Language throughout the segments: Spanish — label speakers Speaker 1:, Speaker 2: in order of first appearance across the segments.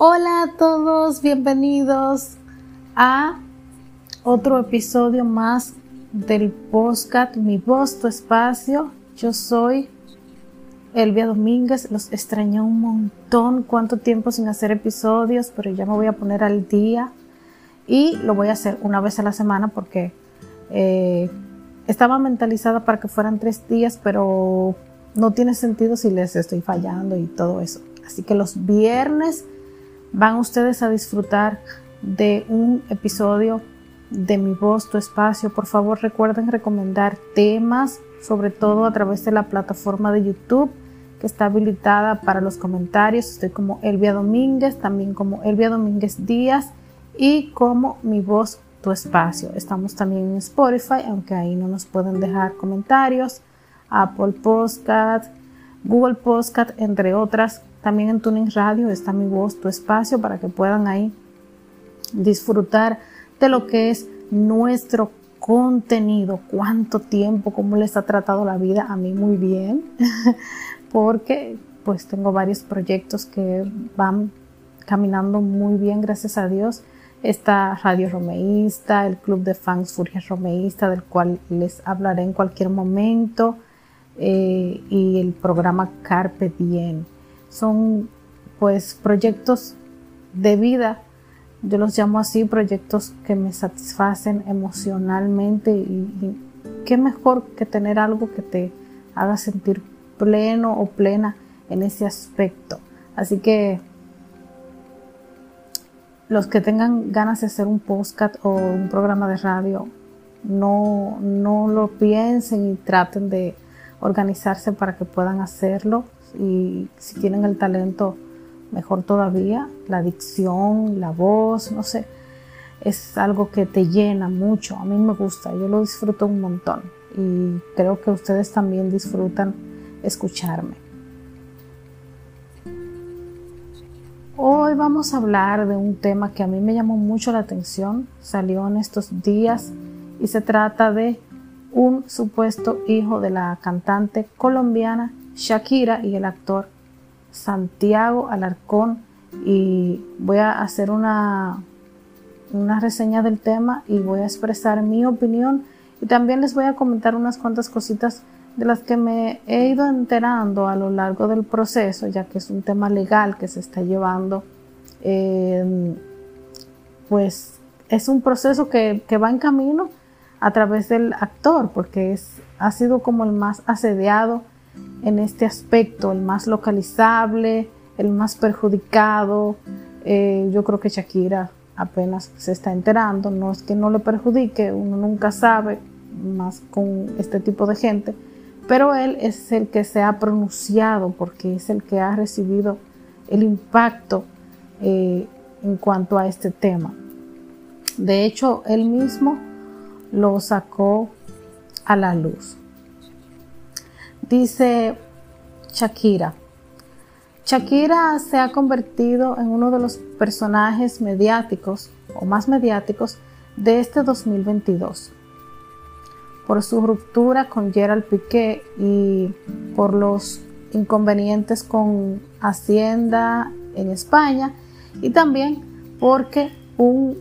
Speaker 1: Hola a todos, bienvenidos a otro episodio más del podcast Mi Voz, Tu Espacio. Yo soy Elvia Domínguez, los extrañé un montón, cuánto tiempo sin hacer episodios, pero ya me voy a poner al día y lo voy a hacer una vez a la semana porque eh, estaba mentalizada para que fueran tres días, pero no tiene sentido si les estoy fallando y todo eso. Así que los viernes van ustedes a disfrutar de un episodio de Mi Voz, Tu Espacio. Por favor, recuerden recomendar temas, sobre todo a través de la plataforma de YouTube que está habilitada para los comentarios. Estoy como Elvia Domínguez, también como Elvia Domínguez Díaz y como Mi Voz, Tu Espacio. Estamos también en Spotify, aunque ahí no nos pueden dejar comentarios. Apple Podcast, Google Podcast, entre otras también en Tuning Radio está mi voz, tu espacio, para que puedan ahí disfrutar de lo que es nuestro contenido, cuánto tiempo, cómo les ha tratado la vida a mí muy bien, porque pues tengo varios proyectos que van caminando muy bien, gracias a Dios. Está Radio Romeísta, el Club de Fans Furia Romeísta, del cual les hablaré en cualquier momento, eh, y el programa Carpe Diem son pues proyectos de vida, yo los llamo así, proyectos que me satisfacen emocionalmente y, qué mejor que tener algo que te haga sentir pleno o plena en ese aspecto. Así que los que tengan ganas de hacer un podcast o un programa de radio, no, no lo piensen y traten de organizarse para que puedan hacerlo. Y si tienen el talento, mejor todavía, la dicción, la voz, no sé, es algo que te llena mucho, a mí me gusta, yo lo disfruto un montón. Y creo que ustedes también disfrutan escucharme. Hoy vamos a hablar de un tema que a mí me llamó mucho la atención, salió en estos días y se trata de un supuesto hijo de la cantante colombiana Shakira y el actor Santiago Alarcón. Y voy a hacer una, una reseña del tema y voy a expresar mi opinión. Y también les voy a comentar unas cuantas cositas de las que me he ido enterando a lo largo del proceso, ya que es un tema legal que se está llevando, em, pues es un proceso que, que, va en camino a través del actor, porque es, ha sido como el más asediado en este aspecto, el más localizable, el más perjudicado. Eh, yo creo que Shakira apenas se está enterando, no es que no le perjudique, uno nunca sabe más con este tipo de gente, pero él es el que se ha pronunciado porque es el que ha recibido el impacto eh, en cuanto a este tema. De hecho, él mismo lo sacó a la luz. Dice Shakira. Shakira se ha convertido en uno de los personajes mediáticos o más mediáticos de este 2022 por su ruptura con Gerald Piqué y por los inconvenientes con Hacienda en España y también porque un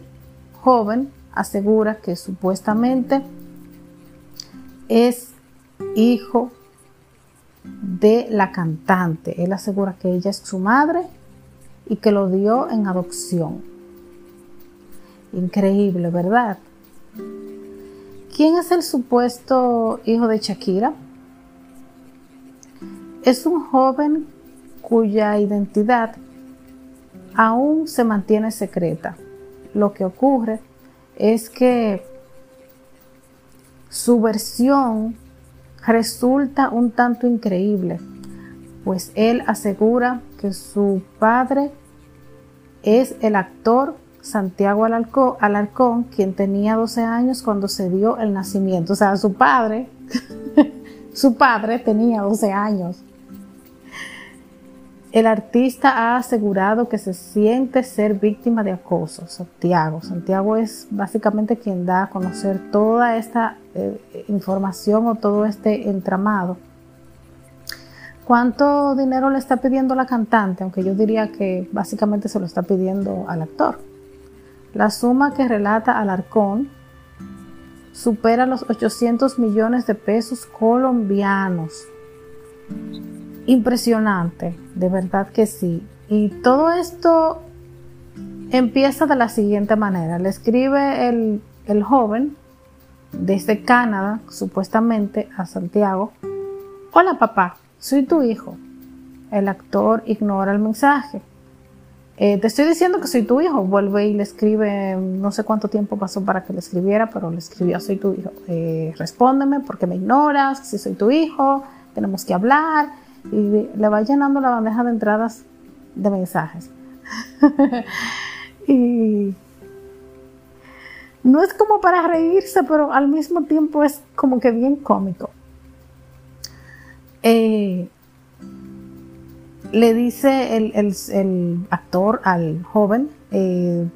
Speaker 1: joven asegura que supuestamente es hijo de la cantante. Él asegura que ella es su madre y que lo dio en adopción. Increíble, ¿verdad? ¿Quién es el supuesto hijo de Shakira? Es un joven cuya identidad aún se mantiene secreta. Lo que ocurre es que su versión resulta un tanto increíble, pues él asegura que su padre es el actor Santiago Alarcón, quien tenía 12 años cuando se dio el nacimiento. O sea, su padre, su padre tenía 12 años. El artista ha asegurado que se siente ser víctima de acoso. Santiago. Santiago es básicamente quien da a conocer toda esta eh, información o todo este entramado. ¿Cuánto dinero le está pidiendo la cantante? Aunque yo diría que básicamente se lo está pidiendo al actor. La suma que relata Alarcón supera los 800 millones de pesos colombianos. Impresionante, de verdad que sí. Y todo esto empieza de la siguiente manera. Le escribe el, el joven desde Canadá, supuestamente, a Santiago. Hola papá, soy tu hijo. El actor ignora el mensaje. Eh, te estoy diciendo que soy tu hijo. Vuelve y le escribe, no sé cuánto tiempo pasó para que le escribiera, pero le escribió, soy tu hijo. Eh, respóndeme porque me ignoras, si soy tu hijo, tenemos que hablar. Y le va llenando la bandeja de entradas de mensajes. y no es como para reírse, pero al mismo tiempo es como que bien cómico. Eh, le dice el, actor al joven, eh,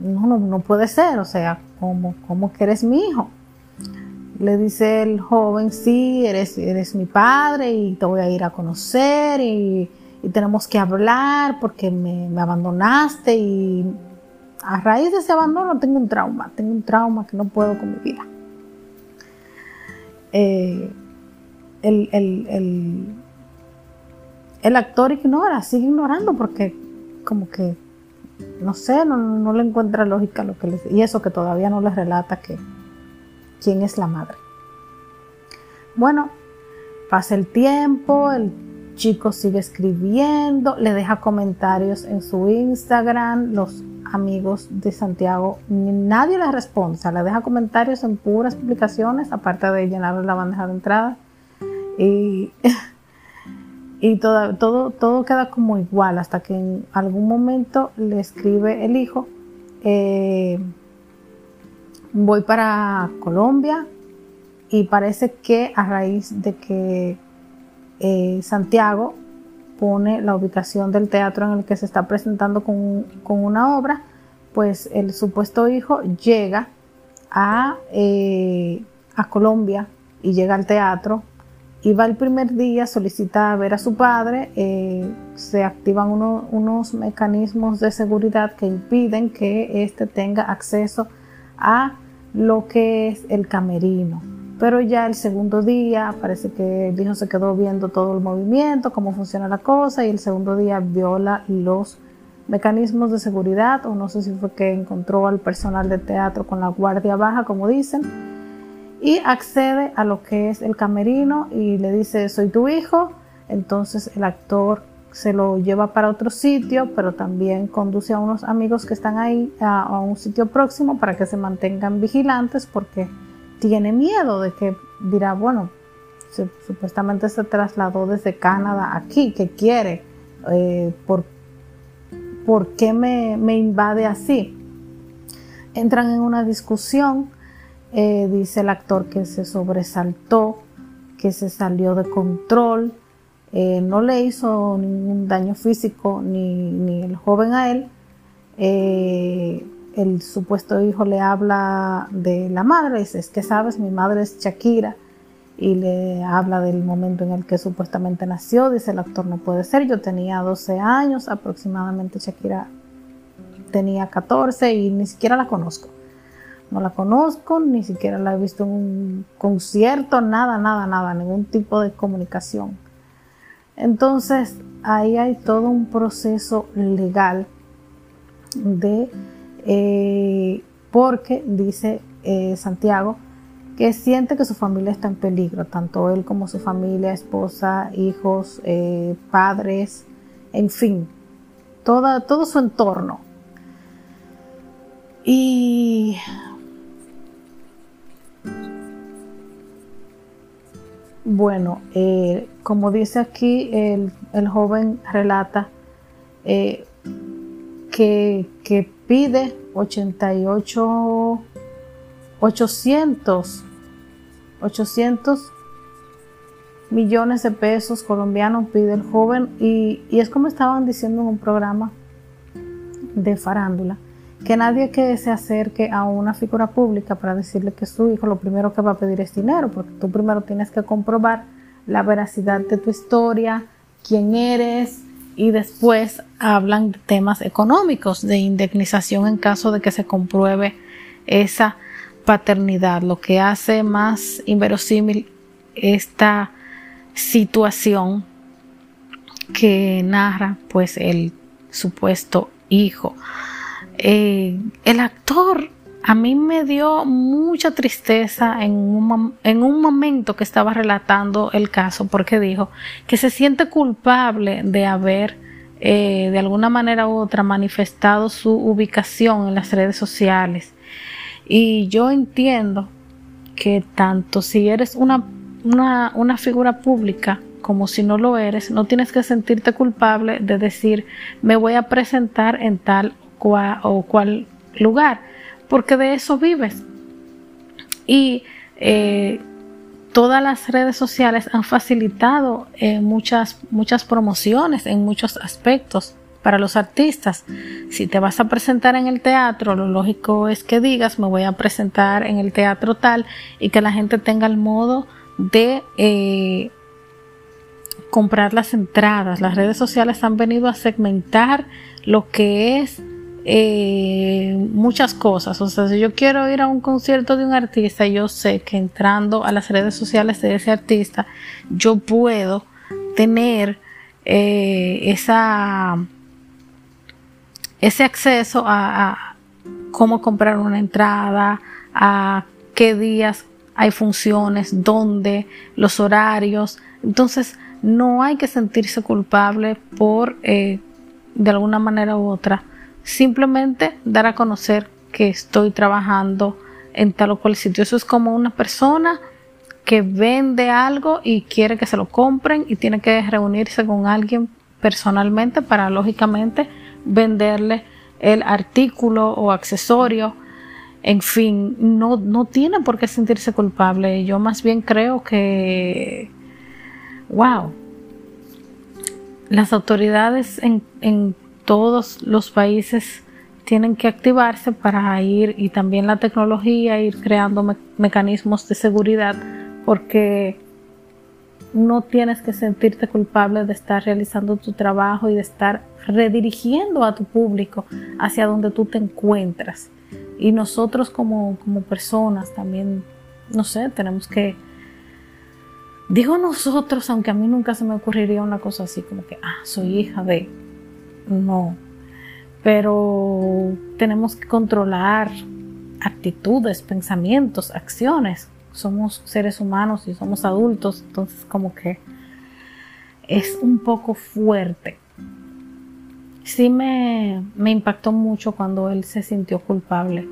Speaker 1: no, no, puede ser, o sea, ¿cómo, que eres mi hijo? Le dice el joven, sí, eres, eres mi padre y te voy a ir a conocer y, tenemos que hablar porque me, abandonaste y a raíz de ese abandono tengo un trauma, tengo un trauma que no puedo con mi vida. Eh, el, el actor ignora, sigue ignorando porque como que, no sé, no, le encuentra lógica lo que le Y eso que todavía no le relata que quién es la madre. Bueno, pasa el tiempo, el chico sigue escribiendo, le deja comentarios en su Instagram, los amigos de Santiago, nadie le responde, le deja comentarios en puras publicaciones, aparte de llenarle la bandeja de entrada. Y y todo, todo, todo queda como igual hasta que en algún momento le escribe el hijo, eh, voy para Colombia y parece que a raíz de que eh, Santiago pone la ubicación del teatro en el que se está presentando con, una obra, pues el supuesto hijo llega a, eh, a Colombia y llega al teatro y va el primer día, solicita ver a su padre, eh, se activan unos mecanismos de seguridad que impiden que éste tenga acceso a lo que es el camerino. Pero ya el segundo día parece que el hijo se quedó viendo todo el movimiento, cómo funciona la cosa, y el segundo día viola los mecanismos de seguridad, o no sé si fue que encontró al personal de teatro con la guardia baja, como dicen, y accede a lo que es el camerino y le dice soy tu hijo, entonces el actor se lo lleva para otro sitio, pero también conduce a unos amigos que están ahí a, un sitio próximo para que se mantengan vigilantes porque tiene miedo de que dirá, bueno, supuestamente se trasladó desde Canadá aquí, que quiere? Eh, ¿por, ¿Por qué me, me invade así? Entran en una discusión eh, dice el actor que se sobresaltó, que se salió de control, eh, no le hizo ningún daño físico ni, el joven a él. Eh, el supuesto hijo le habla de la madre, dice, es que sabes, mi madre es Shakira, y le habla del momento en el que supuestamente nació, dice el actor, no puede ser, yo tenía 12 años, aproximadamente Shakira tenía 14 y ni siquiera la conozco. No la conozco, ni siquiera la he visto en un concierto, nada, nada, nada, ningún tipo de comunicación. Entonces, ahí hay todo un proceso legal de, eh, porque dice eh, Santiago, que siente que su familia está en peligro, tanto él como su familia, esposa, hijos, eh, padres, en fin, toda, todo su entorno. Y Bueno, eh, como dice aquí, el, joven relata eh, que, pide 88, 800, 800 millones de pesos colombianos pide el joven y, y es como estaban diciendo en un programa de farándula que nadie que se acerque a una figura pública para decirle que su hijo lo primero que va a pedir es dinero, porque tú primero tienes que comprobar la veracidad de tu historia, quién eres y después hablan de temas económicos, de indemnización en caso de que se compruebe esa paternidad, lo que hace más inverosímil esta situación que narra pues el supuesto hijo. Eh, el actor a mí me dio mucha tristeza en un, en un, momento que estaba relatando el caso porque dijo que se siente culpable de haber eh, de alguna manera u otra manifestado su ubicación en las redes sociales. Y yo entiendo que tanto si eres una, una, una figura pública como si no lo eres, no tienes que sentirte culpable de decir me voy a presentar en tal o cual lugar porque de eso vives. Y eh, todas las redes sociales han facilitado eh, muchas, muchas promociones en muchos aspectos para los artistas. Si te vas a presentar en el teatro, lo lógico es que digas, me voy a presentar en el teatro tal y que la gente tenga el modo de eh, comprar las entradas. Las redes sociales han venido a segmentar lo que es eh, muchas cosas. O sea, si yo quiero ir a un concierto de un artista, yo sé que entrando a las redes sociales de ese artista, yo puedo tener eh, esa, ese acceso a, a cómo comprar una entrada, a qué días hay funciones, dónde, los horarios. Entonces, no hay que sentirse culpable por, eh, de alguna manera u otra, simplemente dar a conocer que estoy trabajando en tal o cual sitio. Eso es como una persona que vende algo y quiere que se lo compren y tiene que reunirse con alguien personalmente para lógicamente venderle el artículo o accesorio. En fin, no, no tiene por qué sentirse culpable. Yo más bien creo que, wow, las autoridades en, en todos los países tienen que activarse para ir y también la tecnología, ir creando mecanismos de seguridad porque no tienes que sentirte culpable de estar realizando tu trabajo y de estar redirigiendo a tu público hacia donde tú te encuentras. Y nosotros como, como personas también, no sé, tenemos que... Digo nosotros, aunque a mí nunca se me ocurriría una cosa así como que, ah, soy hija de no. Pero tenemos que controlar actitudes, pensamientos, acciones. Somos seres humanos y somos adultos, entonces como que es un poco fuerte. Sí me, me impactó mucho cuando él se sintió culpable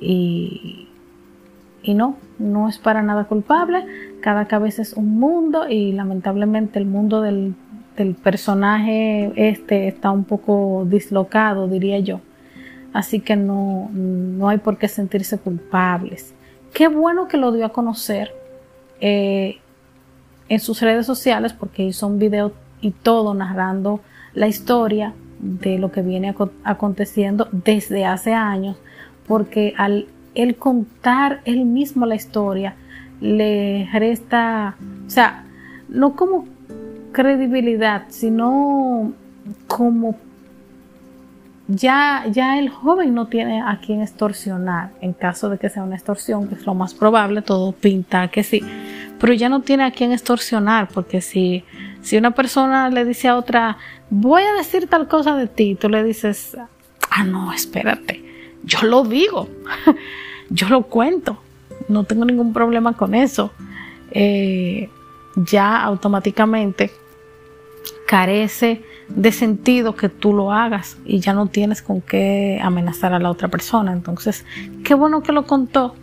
Speaker 1: y, y no, no es para nada culpable. Cada cabeza es un mundo y lamentablemente el mundo del el personaje este está un poco dislocado, diría yo. Así que no, no hay por qué sentirse culpables. Qué bueno que lo dio a conocer eh, en sus redes sociales porque hizo un video y todo narrando la historia de lo que viene aconteciendo desde hace años, porque al él contar él mismo la historia, le resta, o sea, no como credibilidad, sino como ya, ya el joven no tiene a quien extorsionar, en caso de que sea una extorsión, que es lo más probable, todo pinta que sí, pero ya no tiene a quien extorsionar, porque si, si una persona le dice a otra, voy a decir tal cosa de ti, tú le dices, ah, no, espérate, yo lo digo, yo lo cuento, no tengo ningún problema con eso. Eh, ya automáticamente carece de sentido que tú lo hagas y ya no tienes con qué amenazar a la otra persona. Entonces, qué bueno que lo contó,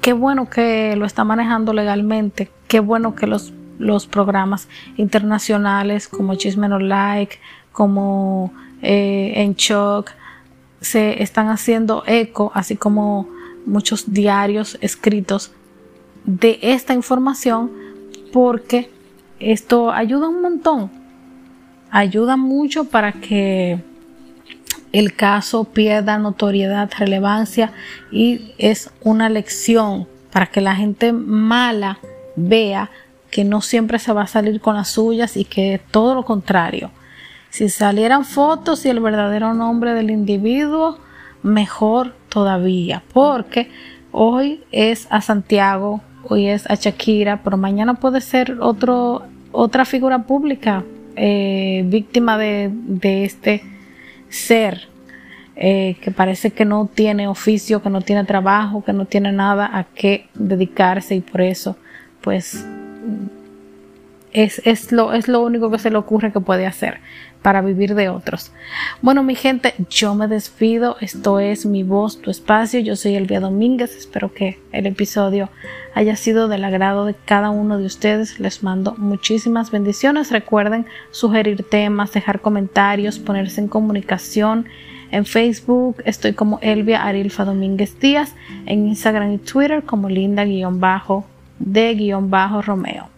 Speaker 1: qué bueno que lo está manejando legalmente, qué bueno que los, los programas internacionales como Chisme No Like, como eh, En Shock, se están haciendo eco, así como muchos diarios escritos de esta información porque esto ayuda un montón, ayuda mucho para que el caso pierda notoriedad, relevancia y es una lección para que la gente mala vea que no siempre se va a salir con las suyas y que todo lo contrario. Si salieran fotos y el verdadero nombre del individuo, mejor todavía, porque hoy es a Santiago, hoy es a Shakira, pero mañana puede ser otro, otra figura pública eh, víctima de, este ser eh, que parece que no tiene oficio, que no tiene trabajo, que no tiene nada a qué dedicarse y por eso pues es, es, lo, es lo único que se le ocurre que puede hacer para vivir de otros. Bueno, mi gente, yo me despido. Esto es mi voz, tu espacio. Yo soy Elvia Domínguez. Espero que el episodio haya sido del agrado de cada uno de ustedes. Les mando muchísimas bendiciones. Recuerden sugerir temas, dejar comentarios, ponerse en comunicación. En Facebook estoy como Elvia Arilfa Domínguez Díaz. En Instagram y Twitter como Linda-de-Romeo.